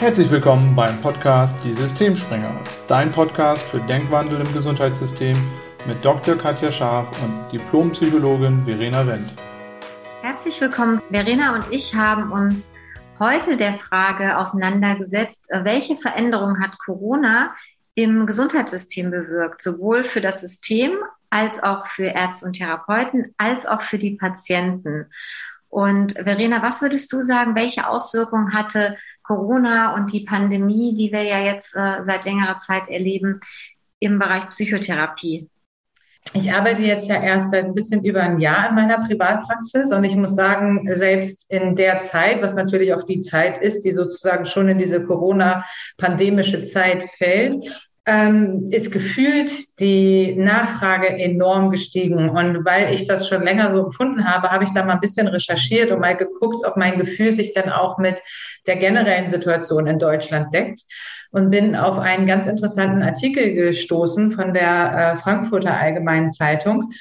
Herzlich willkommen beim Podcast Die Systemspringer, dein Podcast für Denkwandel im Gesundheitssystem mit Dr. Katja Scharf und Diplompsychologin Verena Wendt. Herzlich willkommen. Verena und ich haben uns heute der Frage auseinandergesetzt, welche Veränderung hat Corona im Gesundheitssystem bewirkt, sowohl für das System als auch für Ärzte und Therapeuten, als auch für die Patienten. Und Verena, was würdest du sagen, welche Auswirkungen hatte Corona und die Pandemie, die wir ja jetzt äh, seit längerer Zeit erleben, im Bereich Psychotherapie? Ich arbeite jetzt ja erst seit ein bisschen über ein Jahr in meiner Privatpraxis und ich muss sagen, selbst in der Zeit, was natürlich auch die Zeit ist, die sozusagen schon in diese Corona-pandemische Zeit fällt, ähm, ist gefühlt die Nachfrage enorm gestiegen. Und weil ich das schon länger so empfunden habe, habe ich da mal ein bisschen recherchiert und mal geguckt, ob mein Gefühl sich dann auch mit der generellen Situation in Deutschland deckt und bin auf einen ganz interessanten Artikel gestoßen von der äh, Frankfurter Allgemeinen Zeitung.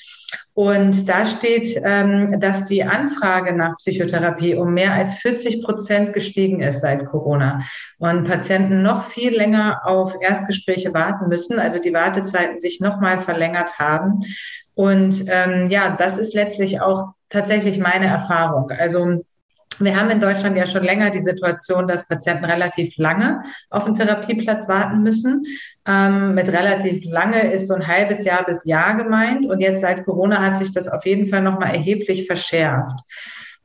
Und da steht, ähm, dass die Anfrage nach Psychotherapie um mehr als 40 Prozent gestiegen ist seit Corona und Patienten noch viel länger auf Erstgespräche warten müssen, also die Wartezeiten sich noch mal verlängert haben. Und ähm, ja, das ist letztlich auch tatsächlich meine Erfahrung. Also wir haben in Deutschland ja schon länger die Situation, dass Patienten relativ lange auf einen Therapieplatz warten müssen. Ähm, mit relativ lange ist so ein halbes Jahr bis Jahr gemeint. Und jetzt seit Corona hat sich das auf jeden Fall nochmal erheblich verschärft.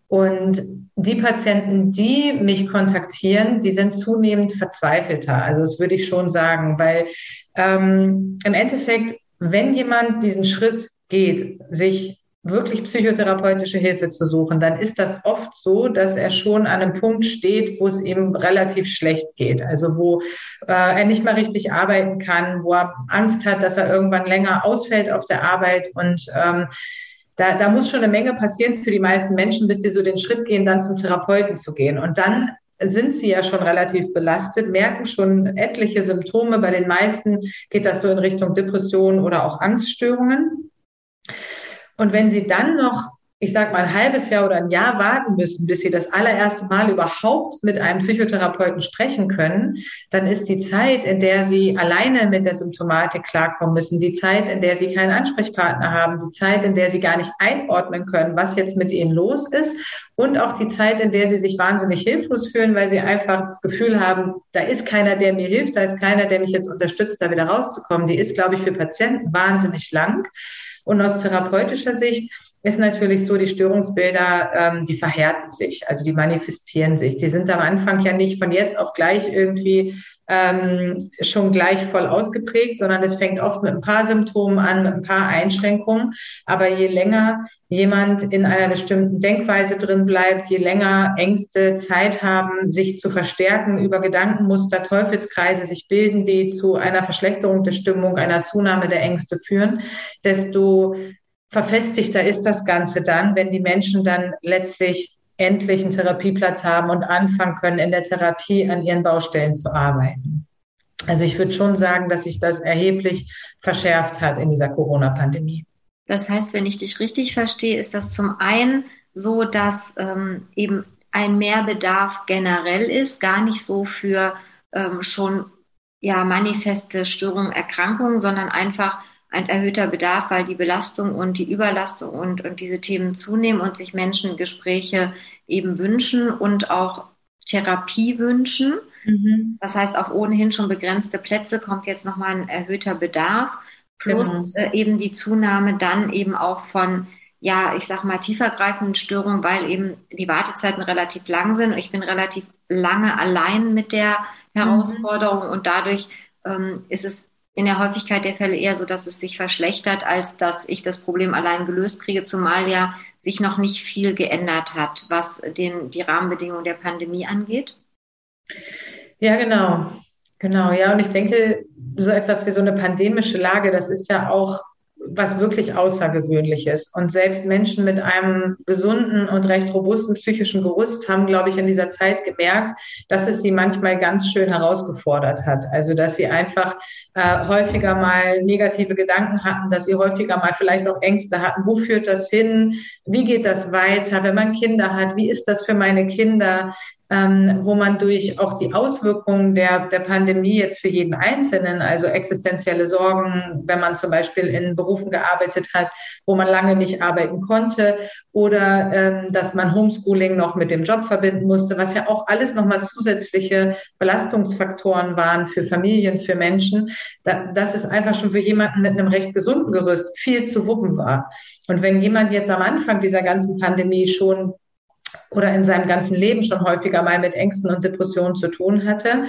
Und die Patienten, die mich kontaktieren, die sind zunehmend verzweifelter. Also das würde ich schon sagen, weil ähm, im Endeffekt, wenn jemand diesen Schritt geht, sich wirklich psychotherapeutische Hilfe zu suchen, dann ist das oft so, dass er schon an einem Punkt steht, wo es ihm relativ schlecht geht. Also wo äh, er nicht mehr richtig arbeiten kann, wo er Angst hat, dass er irgendwann länger ausfällt auf der Arbeit und ähm, da, da muss schon eine Menge passieren für die meisten Menschen, bis sie so den Schritt gehen, dann zum Therapeuten zu gehen. Und dann sind sie ja schon relativ belastet, merken schon etliche Symptome. Bei den meisten geht das so in Richtung Depression oder auch Angststörungen. Und wenn Sie dann noch, ich sage mal, ein halbes Jahr oder ein Jahr warten müssen, bis Sie das allererste Mal überhaupt mit einem Psychotherapeuten sprechen können, dann ist die Zeit, in der Sie alleine mit der Symptomatik klarkommen müssen, die Zeit, in der Sie keinen Ansprechpartner haben, die Zeit, in der Sie gar nicht einordnen können, was jetzt mit Ihnen los ist und auch die Zeit, in der Sie sich wahnsinnig hilflos fühlen, weil Sie einfach das Gefühl haben, da ist keiner, der mir hilft, da ist keiner, der mich jetzt unterstützt, da wieder rauszukommen. Die ist, glaube ich, für Patienten wahnsinnig lang. Und aus therapeutischer Sicht ist natürlich so, die Störungsbilder, ähm, die verhärten sich, also die manifestieren sich. Die sind am Anfang ja nicht von jetzt auf gleich irgendwie ähm, schon gleich voll ausgeprägt, sondern es fängt oft mit ein paar Symptomen an, mit ein paar Einschränkungen. Aber je länger jemand in einer bestimmten Denkweise drin bleibt, je länger Ängste Zeit haben, sich zu verstärken über Gedankenmuster, Teufelskreise sich bilden, die zu einer Verschlechterung der Stimmung, einer Zunahme der Ängste führen, desto verfestigter ist das Ganze dann, wenn die Menschen dann letztlich endlich einen Therapieplatz haben und anfangen können, in der Therapie an ihren Baustellen zu arbeiten. Also ich würde schon sagen, dass sich das erheblich verschärft hat in dieser Corona-Pandemie. Das heißt, wenn ich dich richtig verstehe, ist das zum einen so, dass ähm, eben ein Mehrbedarf generell ist, gar nicht so für ähm, schon ja manifeste Störungen, Erkrankungen, sondern einfach ein erhöhter Bedarf, weil die Belastung und die Überlastung und, und diese Themen zunehmen und sich Menschen Gespräche eben wünschen und auch Therapie wünschen. Mhm. Das heißt, auf ohnehin schon begrenzte Plätze kommt jetzt nochmal ein erhöhter Bedarf, plus genau. äh, eben die Zunahme dann eben auch von, ja, ich sag mal, tiefergreifenden Störungen, weil eben die Wartezeiten relativ lang sind. Ich bin relativ lange allein mit der mhm. Herausforderung mhm. und dadurch ähm, ist es in der Häufigkeit der Fälle eher so, dass es sich verschlechtert, als dass ich das Problem allein gelöst kriege, zumal ja sich noch nicht viel geändert hat, was den, die Rahmenbedingungen der Pandemie angeht? Ja, genau. Genau, ja. Und ich denke, so etwas wie so eine pandemische Lage, das ist ja auch was wirklich Außergewöhnliches. Und selbst Menschen mit einem gesunden und recht robusten psychischen Gerüst haben, glaube ich, in dieser Zeit gemerkt, dass es sie manchmal ganz schön herausgefordert hat. Also, dass sie einfach äh, häufiger mal negative Gedanken hatten, dass sie häufiger mal vielleicht auch Ängste hatten. Wo führt das hin? Wie geht das weiter, wenn man Kinder hat? Wie ist das für meine Kinder? Ähm, wo man durch auch die Auswirkungen der, der Pandemie jetzt für jeden Einzelnen, also existenzielle Sorgen, wenn man zum Beispiel in Berufen gearbeitet hat, wo man lange nicht arbeiten konnte oder ähm, dass man Homeschooling noch mit dem Job verbinden musste, was ja auch alles nochmal zusätzliche Belastungsfaktoren waren für Familien, für Menschen, da, dass es einfach schon für jemanden mit einem recht gesunden Gerüst viel zu wuppen war. Und wenn jemand jetzt am Anfang dieser ganzen Pandemie schon oder in seinem ganzen Leben schon häufiger mal mit Ängsten und Depressionen zu tun hatte,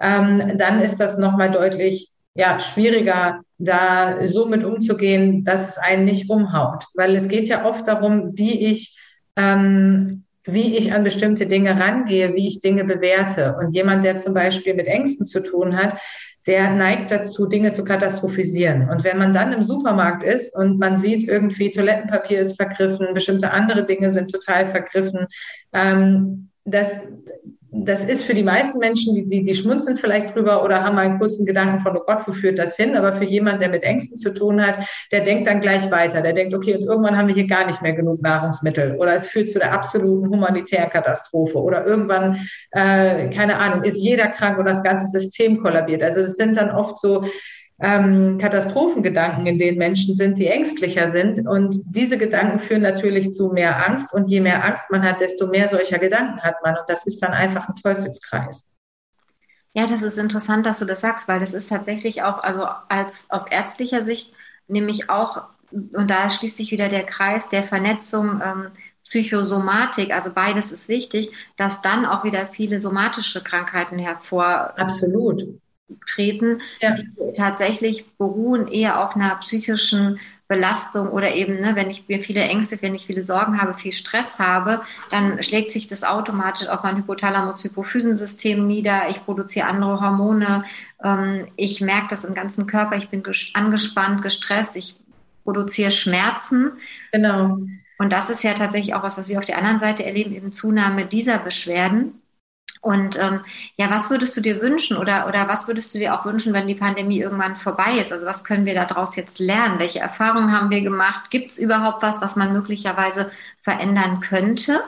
ähm, dann ist das nochmal deutlich ja, schwieriger, da so mit umzugehen, dass es einen nicht umhaut. Weil es geht ja oft darum, wie ich, ähm, wie ich an bestimmte Dinge rangehe, wie ich Dinge bewerte. Und jemand, der zum Beispiel mit Ängsten zu tun hat, der neigt dazu, Dinge zu katastrophisieren. Und wenn man dann im Supermarkt ist und man sieht irgendwie, Toilettenpapier ist vergriffen, bestimmte andere Dinge sind total vergriffen, ähm, das, das ist für die meisten Menschen, die, die, die schmunzeln vielleicht drüber oder haben mal einen kurzen Gedanken von, oh Gott, wo führt das hin? Aber für jemanden, der mit Ängsten zu tun hat, der denkt dann gleich weiter. Der denkt, okay, und irgendwann haben wir hier gar nicht mehr genug Nahrungsmittel oder es führt zu der absoluten humanitären Katastrophe oder irgendwann, äh, keine Ahnung, ist jeder krank und das ganze System kollabiert. Also es sind dann oft so ähm, Katastrophengedanken, in denen Menschen sind, die ängstlicher sind. Und diese Gedanken führen natürlich zu mehr Angst. Und je mehr Angst man hat, desto mehr solcher Gedanken hat man. Und das ist dann einfach ein Teufelskreis. Ja, das ist interessant, dass du das sagst, weil das ist tatsächlich auch, also als aus ärztlicher Sicht, nämlich auch, und da schließt sich wieder der Kreis der Vernetzung ähm, Psychosomatik, also beides ist wichtig, dass dann auch wieder viele somatische Krankheiten hervor. Absolut treten, ja. die tatsächlich beruhen eher auf einer psychischen Belastung oder eben, ne, wenn ich mir viele Ängste, wenn ich viele Sorgen habe, viel Stress habe, dann schlägt sich das automatisch auf mein Hypothalamus-Hypophysensystem nieder. Ich produziere andere Hormone. Ähm, ich merke das im ganzen Körper. Ich bin angespannt, gestresst. Ich produziere Schmerzen. Genau. Und das ist ja tatsächlich auch was, was wir auf der anderen Seite erleben, eben Zunahme dieser Beschwerden. Und ähm, ja, was würdest du dir wünschen oder, oder was würdest du dir auch wünschen, wenn die Pandemie irgendwann vorbei ist? Also was können wir daraus jetzt lernen? Welche Erfahrungen haben wir gemacht? Gibt es überhaupt was, was man möglicherweise verändern könnte?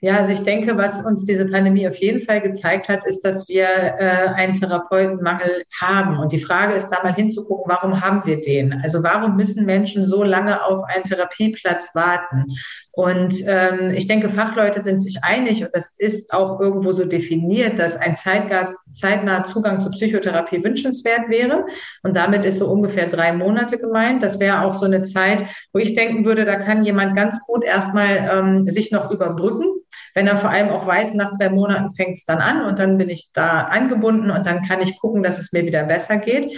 Ja, also ich denke, was uns diese Pandemie auf jeden Fall gezeigt hat, ist, dass wir äh, einen Therapeutenmangel haben. Und die Frage ist da mal hinzugucken, warum haben wir den? Also warum müssen Menschen so lange auf einen Therapieplatz warten? Und ähm, ich denke, Fachleute sind sich einig und das ist auch irgendwo so definiert, dass ein zeitnaher Zugang zur Psychotherapie wünschenswert wäre. Und damit ist so ungefähr drei Monate gemeint. Das wäre auch so eine Zeit, wo ich denken würde, da kann jemand ganz gut erstmal ähm, sich noch überbrücken wenn er vor allem auch weiß, nach zwei Monaten fängt es dann an und dann bin ich da angebunden und dann kann ich gucken, dass es mir wieder besser geht.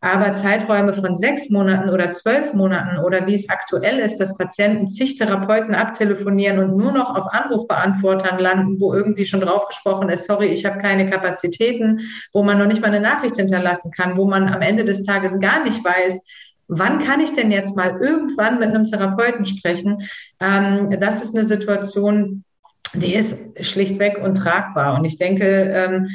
Aber Zeiträume von sechs Monaten oder zwölf Monaten oder wie es aktuell ist, dass Patienten zig Therapeuten abtelefonieren und nur noch auf Anrufbeantwortern landen, wo irgendwie schon drauf gesprochen ist, sorry, ich habe keine Kapazitäten, wo man noch nicht mal eine Nachricht hinterlassen kann, wo man am Ende des Tages gar nicht weiß, wann kann ich denn jetzt mal irgendwann mit einem Therapeuten sprechen? Ähm, das ist eine Situation, die ist schlichtweg untragbar. Und ich denke, ähm,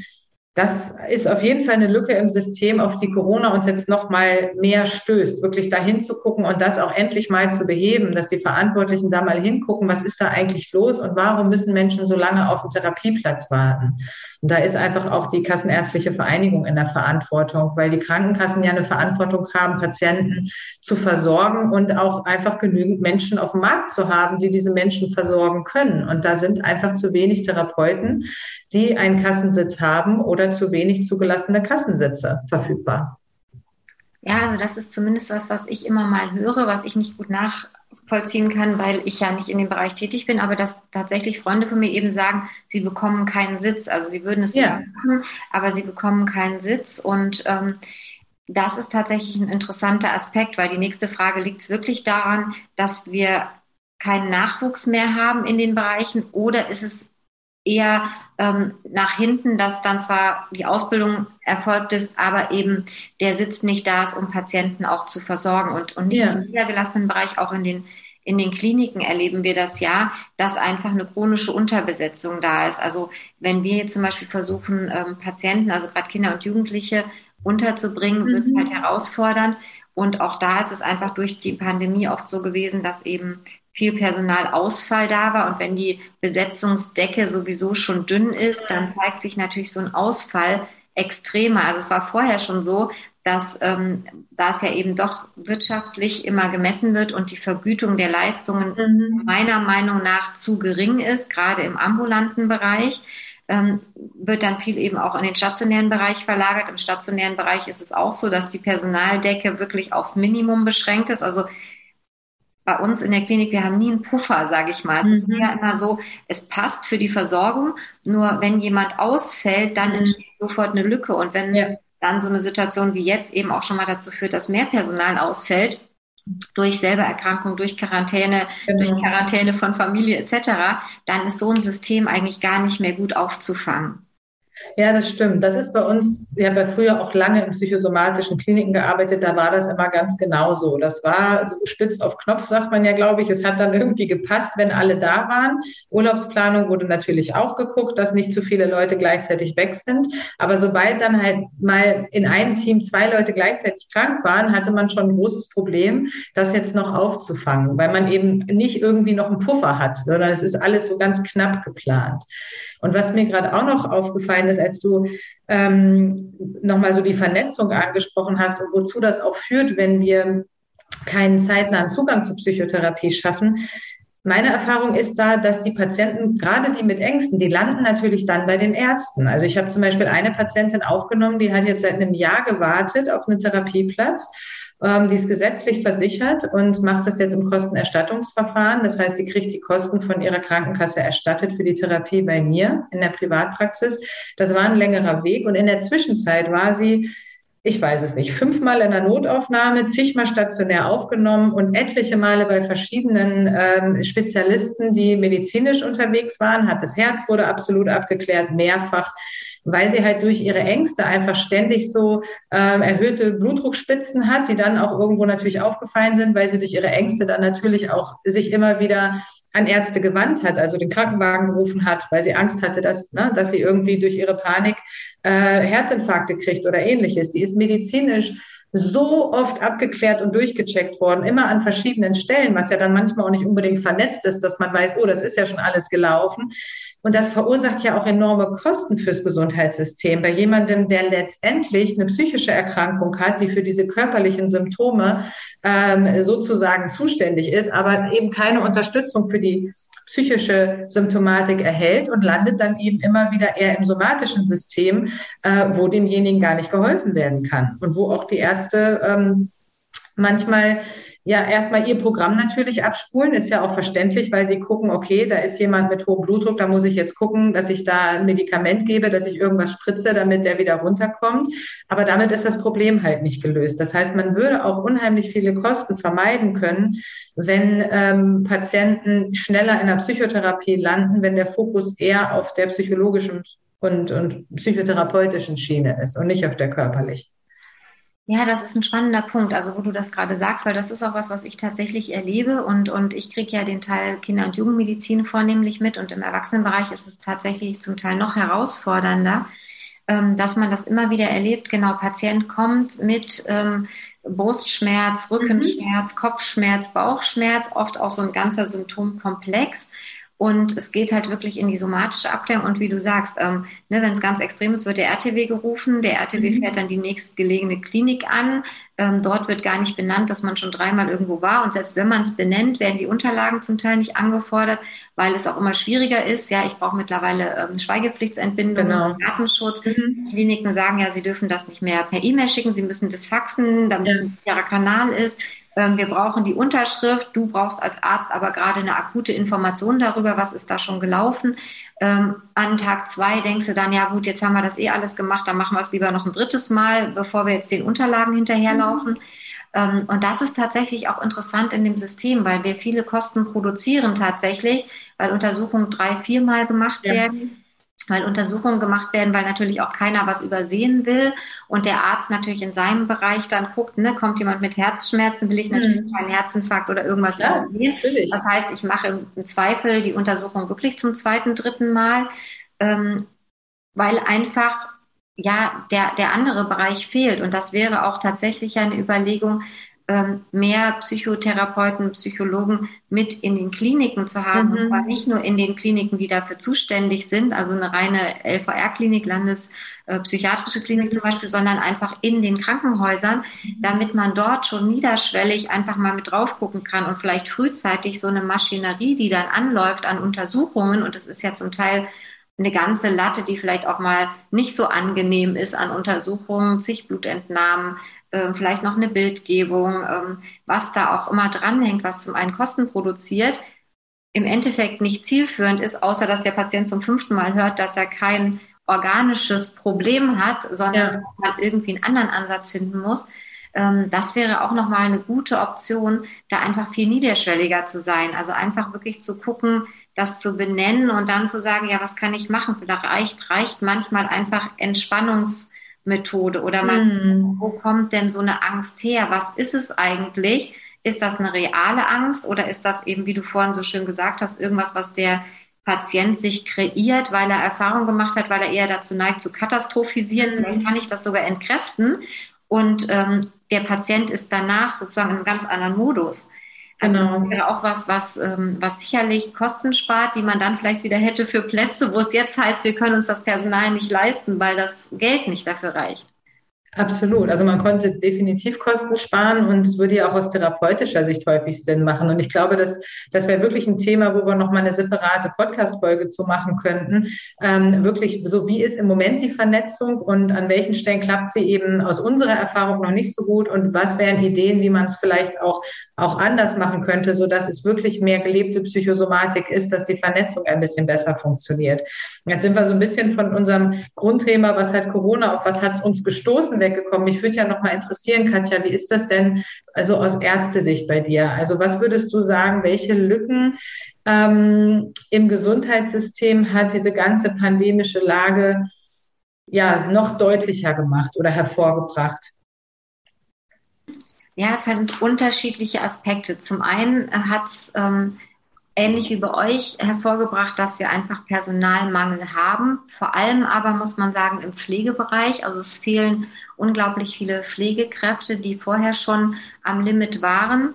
das ist auf jeden Fall eine Lücke im System, auf die Corona uns jetzt noch mal mehr stößt, wirklich dahin zu gucken und das auch endlich mal zu beheben, dass die Verantwortlichen da mal hingucken, was ist da eigentlich los und warum müssen Menschen so lange auf den Therapieplatz warten? Und da ist einfach auch die Kassenärztliche Vereinigung in der Verantwortung, weil die Krankenkassen ja eine Verantwortung haben, Patienten zu versorgen und auch einfach genügend Menschen auf dem Markt zu haben, die diese Menschen versorgen können. Und da sind einfach zu wenig Therapeuten, die einen Kassensitz haben oder zu wenig zugelassene Kassensitze verfügbar. Ja, also das ist zumindest was, was ich immer mal höre, was ich nicht gut nach vollziehen kann, weil ich ja nicht in dem Bereich tätig bin, aber dass tatsächlich Freunde von mir eben sagen, sie bekommen keinen Sitz. Also sie würden es ja machen, aber sie bekommen keinen Sitz. Und ähm, das ist tatsächlich ein interessanter Aspekt, weil die nächste Frage liegt es wirklich daran, dass wir keinen Nachwuchs mehr haben in den Bereichen oder ist es eher ähm, nach hinten, dass dann zwar die Ausbildung erfolgt ist, aber eben der Sitz nicht da ist, um Patienten auch zu versorgen und, und nicht ja. im niedergelassenen Bereich, auch in den in den Kliniken erleben wir das ja, dass einfach eine chronische Unterbesetzung da ist. Also wenn wir jetzt zum Beispiel versuchen, ähm, Patienten, also gerade Kinder und Jugendliche unterzubringen, mhm. wird es halt herausfordernd. Und auch da ist es einfach durch die Pandemie oft so gewesen, dass eben viel Personalausfall da war und wenn die Besetzungsdecke sowieso schon dünn ist, dann zeigt sich natürlich so ein Ausfall extremer. Also es war vorher schon so, dass ähm, da es ja eben doch wirtschaftlich immer gemessen wird und die Vergütung der Leistungen mhm. meiner Meinung nach zu gering ist, gerade im ambulanten Bereich, ähm, wird dann viel eben auch in den stationären Bereich verlagert. Im stationären Bereich ist es auch so, dass die Personaldecke wirklich aufs Minimum beschränkt ist. Also bei uns in der Klinik, wir haben nie einen Puffer, sage ich mal. Es mhm. ist ja immer so, es passt für die Versorgung, nur wenn jemand ausfällt, dann mhm. entsteht sofort eine Lücke. Und wenn ja dann so eine Situation wie jetzt eben auch schon mal dazu führt, dass mehr Personal ausfällt, durch selber Erkrankung, durch Quarantäne, genau. durch Quarantäne von Familie etc., dann ist so ein System eigentlich gar nicht mehr gut aufzufangen. Ja, das stimmt. Das ist bei uns, ich habe ja früher auch lange in psychosomatischen Kliniken gearbeitet, da war das immer ganz genauso. Das war so spitz auf Knopf, sagt man ja, glaube ich. Es hat dann irgendwie gepasst, wenn alle da waren. Urlaubsplanung wurde natürlich auch geguckt, dass nicht zu viele Leute gleichzeitig weg sind. Aber sobald dann halt mal in einem Team zwei Leute gleichzeitig krank waren, hatte man schon ein großes Problem, das jetzt noch aufzufangen, weil man eben nicht irgendwie noch einen Puffer hat, sondern es ist alles so ganz knapp geplant. Und was mir gerade auch noch aufgefallen ist, als du ähm, nochmal so die Vernetzung angesprochen hast und wozu das auch führt, wenn wir keinen zeitnahen Zugang zur Psychotherapie schaffen, meine Erfahrung ist da, dass die Patienten, gerade die mit Ängsten, die landen natürlich dann bei den Ärzten. Also ich habe zum Beispiel eine Patientin aufgenommen, die hat jetzt seit einem Jahr gewartet auf einen Therapieplatz ähm, die ist gesetzlich versichert und macht das jetzt im Kostenerstattungsverfahren. Das heißt, sie kriegt die Kosten von ihrer Krankenkasse erstattet für die Therapie bei mir in der Privatpraxis. Das war ein längerer Weg und in der Zwischenzeit war sie ich weiß es nicht, fünfmal in der Notaufnahme, zigmal stationär aufgenommen und etliche Male bei verschiedenen ähm, Spezialisten, die medizinisch unterwegs waren, hat das Herz wurde absolut abgeklärt, mehrfach weil sie halt durch ihre Ängste einfach ständig so ähm, erhöhte Blutdruckspitzen hat, die dann auch irgendwo natürlich aufgefallen sind, weil sie durch ihre Ängste dann natürlich auch sich immer wieder an Ärzte gewandt hat, also den Krankenwagen gerufen hat, weil sie Angst hatte, dass, ne, dass sie irgendwie durch ihre Panik äh, Herzinfarkte kriegt oder ähnliches. Die ist medizinisch so oft abgeklärt und durchgecheckt worden, immer an verschiedenen Stellen, was ja dann manchmal auch nicht unbedingt vernetzt ist, dass man weiß, oh, das ist ja schon alles gelaufen. Und das verursacht ja auch enorme Kosten fürs Gesundheitssystem. Bei jemandem, der letztendlich eine psychische Erkrankung hat, die für diese körperlichen Symptome ähm, sozusagen zuständig ist, aber eben keine Unterstützung für die psychische Symptomatik erhält und landet dann eben immer wieder eher im somatischen System, äh, wo demjenigen gar nicht geholfen werden kann und wo auch die Ärzte ähm, manchmal ja erstmal ihr Programm natürlich abspulen, ist ja auch verständlich, weil sie gucken, okay, da ist jemand mit hohem Blutdruck, da muss ich jetzt gucken, dass ich da ein Medikament gebe, dass ich irgendwas spritze, damit der wieder runterkommt. Aber damit ist das Problem halt nicht gelöst. Das heißt, man würde auch unheimlich viele Kosten vermeiden können, wenn ähm, Patienten schneller in der Psychotherapie landen, wenn der Fokus eher auf der psychologischen und, und psychotherapeutischen Schiene ist und nicht auf der körperlichen. Ja, das ist ein spannender Punkt, also wo du das gerade sagst, weil das ist auch was, was ich tatsächlich erlebe und, und ich kriege ja den Teil Kinder- und Jugendmedizin vornehmlich mit und im Erwachsenenbereich ist es tatsächlich zum Teil noch herausfordernder, ähm, dass man das immer wieder erlebt. Genau, Patient kommt mit ähm, Brustschmerz, Rückenschmerz, mhm. Kopfschmerz, Bauchschmerz, oft auch so ein ganzer Symptomkomplex. Und es geht halt wirklich in die somatische Abklärung. Und wie du sagst, ähm, ne, wenn es ganz extrem ist, wird der RTW gerufen. Der RTW mhm. fährt dann die nächstgelegene Klinik an. Ähm, dort wird gar nicht benannt, dass man schon dreimal irgendwo war. Und selbst wenn man es benennt, werden die Unterlagen zum Teil nicht angefordert, weil es auch immer schwieriger ist. Ja, ich brauche mittlerweile ähm, Schweigepflichtsentbindung, genau. Datenschutz. Mhm. Kliniken sagen ja, sie dürfen das nicht mehr per E-Mail schicken, sie müssen das faxen, damit ja. es ein sicherer Kanal ist. Ähm, wir brauchen die Unterschrift. Du brauchst als Arzt aber gerade eine akute Information darüber, was ist da schon gelaufen. Ähm, an Tag zwei denkst du dann, ja gut, jetzt haben wir das eh alles gemacht, dann machen wir es lieber noch ein drittes Mal, bevor wir jetzt den Unterlagen hinterherlaufen. Mhm. Ähm, und das ist tatsächlich auch interessant in dem System, weil wir viele Kosten produzieren tatsächlich, weil Untersuchungen drei, viermal gemacht ja. werden weil Untersuchungen gemacht werden, weil natürlich auch keiner was übersehen will und der Arzt natürlich in seinem Bereich dann guckt, ne, kommt jemand mit Herzschmerzen, will ich natürlich mhm. keinen Herzinfarkt oder irgendwas ja, übersehen. Natürlich. Das heißt, ich mache im Zweifel die Untersuchung wirklich zum zweiten, dritten Mal, ähm, weil einfach ja der, der andere Bereich fehlt und das wäre auch tatsächlich eine Überlegung, mehr Psychotherapeuten, Psychologen mit in den Kliniken zu haben. Mhm. Und zwar nicht nur in den Kliniken, die dafür zuständig sind, also eine reine LVR-Klinik, Landespsychiatrische äh, Klinik zum Beispiel, sondern einfach in den Krankenhäusern, damit man dort schon niederschwellig einfach mal mit drauf gucken kann und vielleicht frühzeitig so eine Maschinerie, die dann anläuft an Untersuchungen, und das ist ja zum Teil eine ganze Latte, die vielleicht auch mal nicht so angenehm ist an Untersuchungen, zig Blutentnahmen, äh, vielleicht noch eine Bildgebung, ähm, was da auch immer dranhängt, was zum einen Kosten produziert, im Endeffekt nicht zielführend ist, außer dass der Patient zum fünften Mal hört, dass er kein organisches Problem hat, sondern ja. dass man irgendwie einen anderen Ansatz finden muss. Ähm, das wäre auch nochmal eine gute Option, da einfach viel niederschwelliger zu sein. Also einfach wirklich zu gucken, das zu benennen und dann zu sagen, ja, was kann ich machen? Vielleicht reicht, reicht manchmal einfach Entspannungsmethode oder man, mm. wo kommt denn so eine Angst her? Was ist es eigentlich? Ist das eine reale Angst oder ist das eben, wie du vorhin so schön gesagt hast, irgendwas, was der Patient sich kreiert, weil er Erfahrung gemacht hat, weil er eher dazu neigt zu katastrophisieren. Mhm. Vielleicht kann ich das sogar entkräften und ähm, der Patient ist danach sozusagen in einem ganz anderen Modus. Also genau. das wäre auch was, was, ähm, was sicherlich Kosten spart, die man dann vielleicht wieder hätte für Plätze, wo es jetzt heißt, wir können uns das Personal nicht leisten, weil das Geld nicht dafür reicht. Absolut. Also man konnte definitiv Kosten sparen und es würde ja auch aus therapeutischer Sicht häufig Sinn machen. Und ich glaube, dass das wäre wirklich ein Thema, wo wir nochmal eine separate Podcast-Folge zu machen könnten. Ähm, wirklich so, wie ist im Moment die Vernetzung und an welchen Stellen klappt sie eben aus unserer Erfahrung noch nicht so gut und was wären Ideen, wie man es vielleicht auch, auch anders machen könnte, so dass es wirklich mehr gelebte Psychosomatik ist, dass die Vernetzung ein bisschen besser funktioniert. Jetzt sind wir so ein bisschen von unserem Grundthema, was hat Corona, auf was hat es uns gestoßen, weggekommen. Mich würde ja noch mal interessieren, Katja, wie ist das denn also aus Ärztesicht bei dir? Also was würdest du sagen, welche Lücken ähm, im Gesundheitssystem hat diese ganze pandemische Lage ja noch deutlicher gemacht oder hervorgebracht? Ja, es hat unterschiedliche Aspekte. Zum einen hat es ähm, ähnlich wie bei euch hervorgebracht, dass wir einfach Personalmangel haben. Vor allem aber muss man sagen im Pflegebereich. Also es fehlen unglaublich viele Pflegekräfte, die vorher schon am Limit waren.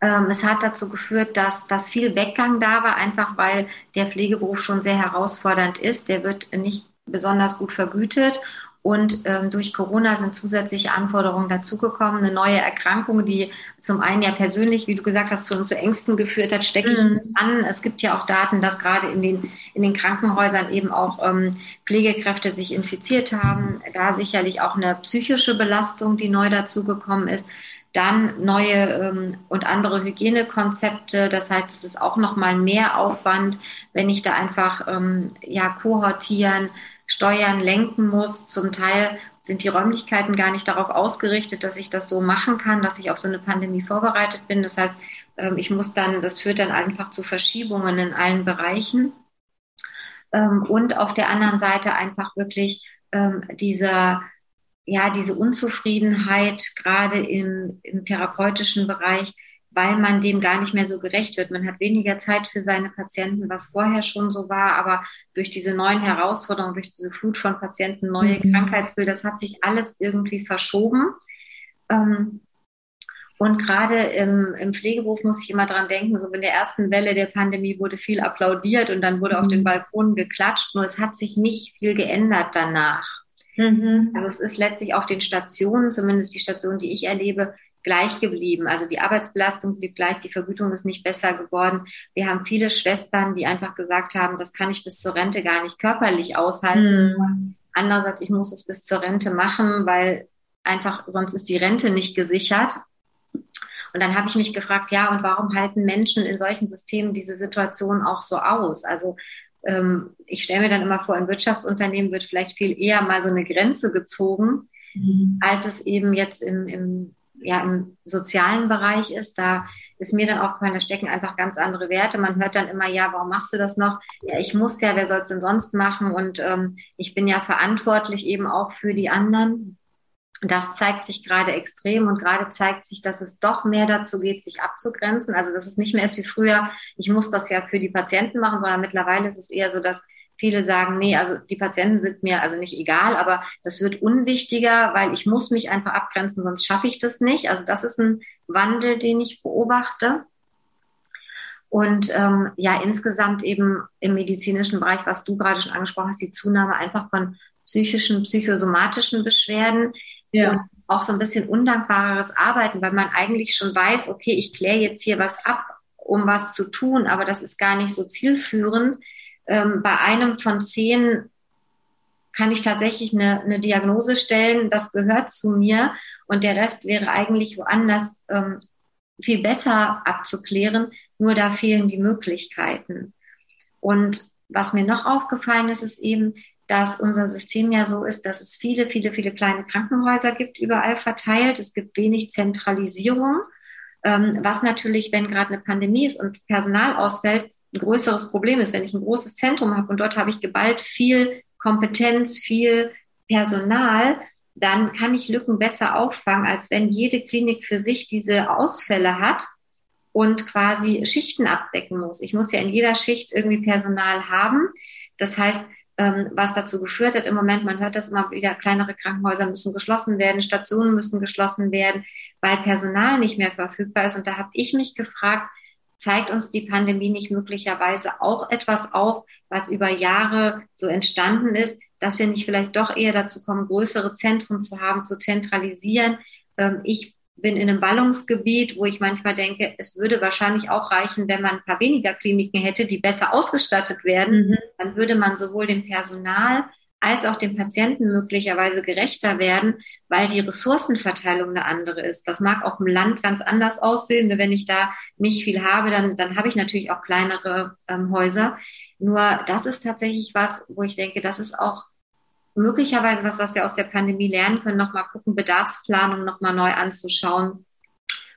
Ähm, es hat dazu geführt, dass, dass viel Weggang da war, einfach weil der Pflegeberuf schon sehr herausfordernd ist. Der wird nicht besonders gut vergütet und ähm, durch Corona sind zusätzliche Anforderungen dazugekommen, eine neue Erkrankung, die zum einen ja persönlich, wie du gesagt hast, zu, zu Ängsten geführt hat, stecke ich mhm. an. Es gibt ja auch Daten, dass gerade in den, in den Krankenhäusern eben auch ähm, Pflegekräfte sich infiziert haben. Da sicherlich auch eine psychische Belastung, die neu dazugekommen ist. Dann neue ähm, und andere Hygienekonzepte. Das heißt, es ist auch nochmal mehr Aufwand, wenn ich da einfach ähm, ja kohortieren steuern, lenken muss. Zum Teil sind die Räumlichkeiten gar nicht darauf ausgerichtet, dass ich das so machen kann, dass ich auf so eine Pandemie vorbereitet bin. Das heißt, ähm, ich muss dann, das führt dann einfach zu Verschiebungen in allen Bereichen. Ähm, und auf der anderen Seite einfach wirklich ähm, dieser, ja, diese Unzufriedenheit gerade im, im therapeutischen Bereich, weil man dem gar nicht mehr so gerecht wird. Man hat weniger Zeit für seine Patienten, was vorher schon so war, aber durch diese neuen Herausforderungen, durch diese Flut von Patienten, neue mhm. Krankheitsbilder, das hat sich alles irgendwie verschoben. Ähm, und gerade im, im Pflegeberuf muss ich immer dran denken, so in der ersten Welle der Pandemie wurde viel applaudiert und dann wurde mhm. auf den Balkonen geklatscht, nur es hat sich nicht viel geändert danach. Mhm. Also es ist letztlich auf den Stationen, zumindest die Station, die ich erlebe, gleich geblieben. Also die Arbeitsbelastung blieb gleich, die Vergütung ist nicht besser geworden. Wir haben viele Schwestern, die einfach gesagt haben, das kann ich bis zur Rente gar nicht körperlich aushalten. Mhm. Andererseits, ich muss es bis zur Rente machen, weil einfach sonst ist die Rente nicht gesichert. Und dann habe ich mich gefragt, ja, und warum halten Menschen in solchen Systemen diese Situation auch so aus? Also ähm, ich stelle mir dann immer vor, in Wirtschaftsunternehmen wird vielleicht viel eher mal so eine Grenze gezogen, mhm. als es eben jetzt im, im ja im sozialen Bereich ist, da ist mir dann auch da stecken einfach ganz andere Werte. Man hört dann immer, ja, warum machst du das noch? Ja, ich muss ja, wer soll es denn sonst machen? Und ähm, ich bin ja verantwortlich eben auch für die anderen. Das zeigt sich gerade extrem und gerade zeigt sich, dass es doch mehr dazu geht, sich abzugrenzen. Also dass es nicht mehr ist wie früher, ich muss das ja für die Patienten machen, sondern mittlerweile ist es eher so, dass viele sagen, nee, also die Patienten sind mir also nicht egal, aber das wird unwichtiger, weil ich muss mich einfach abgrenzen, sonst schaffe ich das nicht. Also das ist ein Wandel, den ich beobachte. Und ähm, ja, insgesamt eben im medizinischen Bereich, was du gerade schon angesprochen hast, die Zunahme einfach von psychischen, psychosomatischen Beschwerden. Ja. Und auch so ein bisschen undankbareres Arbeiten, weil man eigentlich schon weiß, okay, ich kläre jetzt hier was ab, um was zu tun, aber das ist gar nicht so zielführend. Ähm, bei einem von zehn kann ich tatsächlich eine, eine Diagnose stellen, das gehört zu mir und der Rest wäre eigentlich woanders ähm, viel besser abzuklären, nur da fehlen die Möglichkeiten. Und was mir noch aufgefallen ist, ist eben, dass unser System ja so ist, dass es viele, viele, viele kleine Krankenhäuser gibt, überall verteilt. Es gibt wenig Zentralisierung, ähm, was natürlich, wenn gerade eine Pandemie ist und Personal ausfällt, ein größeres Problem ist. Wenn ich ein großes Zentrum habe und dort habe ich geballt viel Kompetenz, viel Personal, dann kann ich Lücken besser auffangen, als wenn jede Klinik für sich diese Ausfälle hat und quasi Schichten abdecken muss. Ich muss ja in jeder Schicht irgendwie Personal haben. Das heißt, ähm, was dazu geführt hat, im Moment, man hört das immer wieder, kleinere Krankenhäuser müssen geschlossen werden, Stationen müssen geschlossen werden, weil Personal nicht mehr verfügbar ist. Und da habe ich mich gefragt, zeigt uns die Pandemie nicht möglicherweise auch etwas auf, was über Jahre so entstanden ist, dass wir nicht vielleicht doch eher dazu kommen, größere Zentren zu haben, zu zentralisieren. Ähm, ich bin in einem Ballungsgebiet, wo ich manchmal denke, es würde wahrscheinlich auch reichen, wenn man ein paar weniger Kliniken hätte, die besser ausgestattet werden. Mhm. Dann würde man sowohl dem Personal als auch dem Patienten möglicherweise gerechter werden, weil die Ressourcenverteilung eine andere ist. Das mag auch im Land ganz anders aussehen. Wenn ich da nicht viel habe, dann, dann habe ich natürlich auch kleinere ähm, Häuser. Nur das ist tatsächlich was, wo ich denke, das ist auch möglicherweise was, was wir aus der Pandemie lernen können, nochmal gucken, Bedarfsplanung nochmal neu anzuschauen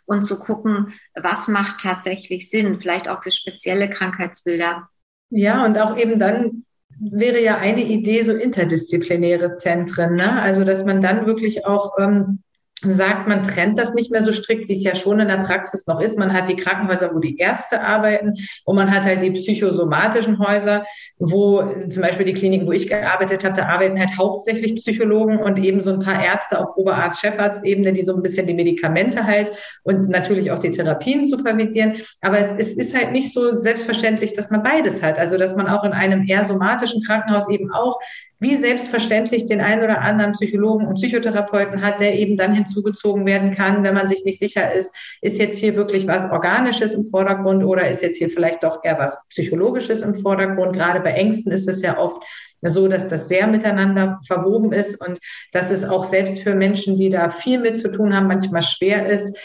und zu gucken, was macht tatsächlich Sinn, vielleicht auch für spezielle Krankheitsbilder. Ja, und auch eben dann wäre ja eine Idee so interdisziplinäre Zentren, ne? Also dass man dann wirklich auch ähm, sagt, man trennt das nicht mehr so strikt, wie es ja schon in der Praxis noch ist. Man hat die Krankenhäuser, wo die Ärzte arbeiten und man hat halt die psychosomatischen Häuser, wo zum Beispiel die Kliniken, wo ich gearbeitet hatte, arbeiten halt hauptsächlich Psychologen und eben so ein paar Ärzte auf Oberarzt, Chefarztebene, die so ein bisschen die Medikamente halt und natürlich auch die Therapien supervidieren. Aber es, es ist halt nicht so selbstverständlich, dass man beides hat. Also dass man auch in einem eher somatischen Krankenhaus eben auch wie selbstverständlich den einen oder anderen Psychologen und Psychotherapeuten hat, der eben dann hinzugezogen werden kann, wenn man sich nicht sicher ist, ist jetzt hier wirklich was Organisches im Vordergrund oder ist jetzt hier vielleicht doch eher was Psychologisches im Vordergrund. Gerade bei Ängsten ist es ja oft so, dass das sehr miteinander verwoben ist und dass es auch selbst für Menschen, die da viel mit zu tun haben, manchmal schwer ist,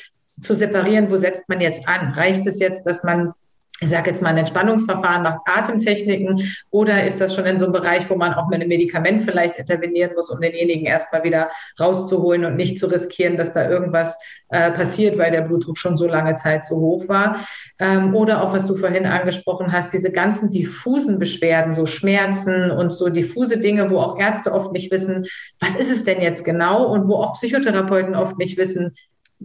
zu separieren, wo setzt man jetzt an? Reicht es jetzt, dass man ich sage jetzt mal, ein Entspannungsverfahren macht Atemtechniken oder ist das schon in so einem Bereich, wo man auch mit einem Medikament vielleicht intervenieren muss, um denjenigen erstmal wieder rauszuholen und nicht zu riskieren, dass da irgendwas äh, passiert, weil der Blutdruck schon so lange Zeit so hoch war. Ähm, oder auch, was du vorhin angesprochen hast, diese ganzen diffusen Beschwerden, so Schmerzen und so diffuse Dinge, wo auch Ärzte oft nicht wissen, was ist es denn jetzt genau und wo auch Psychotherapeuten oft nicht wissen,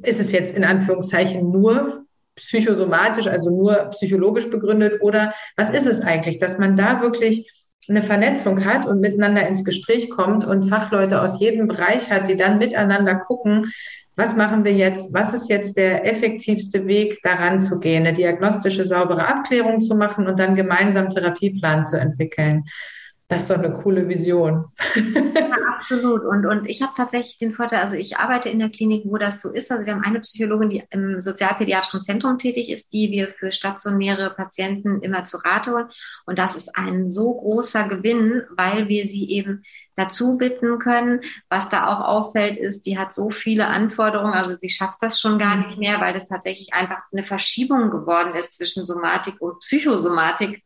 ist es jetzt in Anführungszeichen nur psychosomatisch, also nur psychologisch begründet oder was ist es eigentlich, dass man da wirklich eine Vernetzung hat und miteinander ins Gespräch kommt und Fachleute aus jedem Bereich hat, die dann miteinander gucken, was machen wir jetzt, was ist jetzt der effektivste Weg, daran zu gehen, eine diagnostische, saubere Abklärung zu machen und dann gemeinsam Therapieplan zu entwickeln. Das ist doch eine coole Vision. Ja, absolut. Und, und ich habe tatsächlich den Vorteil, also ich arbeite in der Klinik, wo das so ist. Also wir haben eine Psychologin, die im sozialpädiatrischen Zentrum tätig ist, die wir für stationäre Patienten immer zu Rate holen. Und das ist ein so großer Gewinn, weil wir sie eben dazu bitten können. Was da auch auffällt, ist, die hat so viele Anforderungen, also sie schafft das schon gar nicht mehr, weil das tatsächlich einfach eine Verschiebung geworden ist zwischen Somatik und Psychosomatik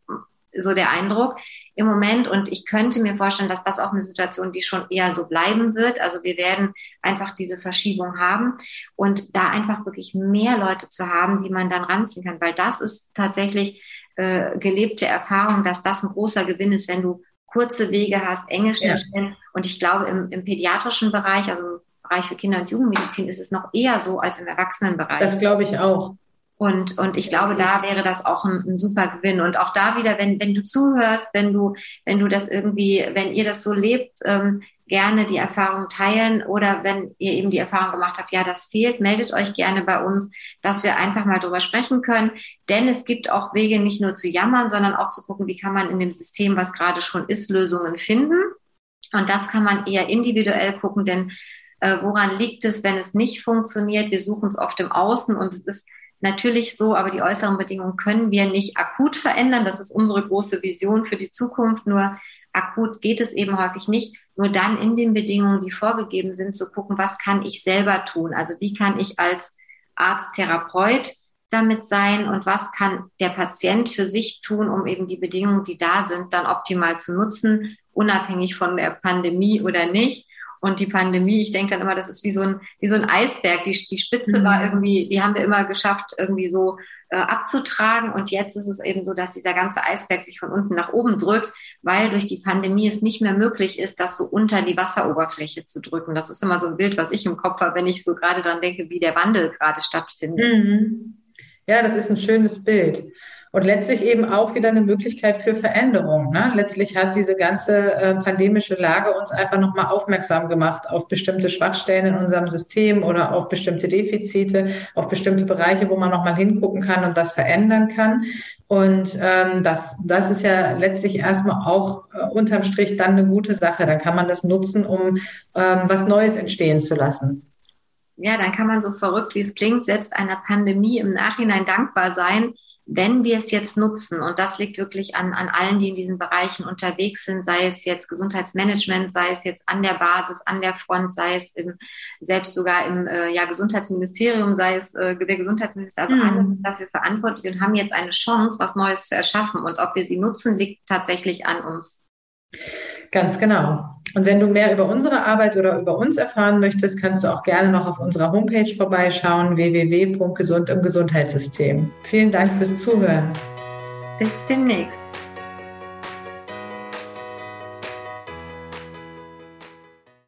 so der Eindruck im Moment. Und ich könnte mir vorstellen, dass das auch eine Situation, die schon eher so bleiben wird. Also wir werden einfach diese Verschiebung haben und da einfach wirklich mehr Leute zu haben, die man dann ranziehen kann, weil das ist tatsächlich äh, gelebte Erfahrung, dass das ein großer Gewinn ist, wenn du kurze Wege hast, enge Schnittstellen. Ja. Und ich glaube, im, im pädiatrischen Bereich, also im Bereich für Kinder- und Jugendmedizin, ist es noch eher so als im Erwachsenenbereich. Das glaube ich auch. Und, und ich glaube, da wäre das auch ein, ein, super Gewinn. Und auch da wieder, wenn, wenn du zuhörst, wenn du, wenn du das irgendwie, wenn ihr das so lebt, ähm, gerne die Erfahrung teilen oder wenn ihr eben die Erfahrung gemacht habt, ja, das fehlt, meldet euch gerne bei uns, dass wir einfach mal drüber sprechen können. Denn es gibt auch Wege, nicht nur zu jammern, sondern auch zu gucken, wie kann man in dem System, was gerade schon ist, Lösungen finden. Und das kann man eher individuell gucken, denn äh, woran liegt es, wenn es nicht funktioniert? Wir suchen es oft im Außen und es ist natürlich so, aber die äußeren Bedingungen können wir nicht akut verändern. Das ist unsere große Vision für die Zukunft. Nur akut geht es eben häufig nicht. Nur dann in den Bedingungen, die vorgegeben sind, zu gucken, was kann ich selber tun? Also wie kann ich als Arzt, Therapeut damit sein und was kann der Patient für sich tun, um eben die Bedingungen, die da sind, dann optimal zu nutzen, unabhängig von der Pandemie oder nicht. Und die Pandemie, ich denke dann immer, das ist wie so ein, wie so ein Eisberg. Die, die Spitze mhm. war irgendwie, die haben wir immer geschafft, irgendwie so äh, abzutragen. Und jetzt ist es eben so, dass dieser ganze Eisberg sich von unten nach oben drückt, weil durch die Pandemie es nicht mehr möglich ist, das so unter die Wasseroberfläche zu drücken. Das ist immer so ein Bild, was ich im Kopf habe, wenn ich so gerade dran denke, wie der Wandel gerade stattfindet. Mhm. Ja, das ist ein schönes Bild. Und letztlich eben auch wieder eine Möglichkeit für Veränderung. Ne? Letztlich hat diese ganze äh, pandemische Lage uns einfach nochmal aufmerksam gemacht auf bestimmte Schwachstellen in unserem System oder auf bestimmte Defizite, auf bestimmte Bereiche, wo man nochmal hingucken kann und was verändern kann. Und ähm, das, das ist ja letztlich erstmal auch äh, unterm Strich dann eine gute Sache. Dann kann man das nutzen, um ähm, was Neues entstehen zu lassen ja, dann kann man so verrückt, wie es klingt, selbst einer Pandemie im Nachhinein dankbar sein, wenn wir es jetzt nutzen, und das liegt wirklich an, an allen, die in diesen Bereichen unterwegs sind, sei es jetzt Gesundheitsmanagement, sei es jetzt an der Basis, an der Front, sei es im, selbst sogar im äh, ja, Gesundheitsministerium, sei es äh, der Gesundheitsminister, also mhm. alle sind dafür verantwortlich und haben jetzt eine Chance, was Neues zu erschaffen. Und ob wir sie nutzen, liegt tatsächlich an uns. Ganz genau. Und wenn du mehr über unsere Arbeit oder über uns erfahren möchtest, kannst du auch gerne noch auf unserer Homepage vorbeischauen, www.gesund im Gesundheitssystem. Vielen Dank fürs Zuhören. Bis demnächst.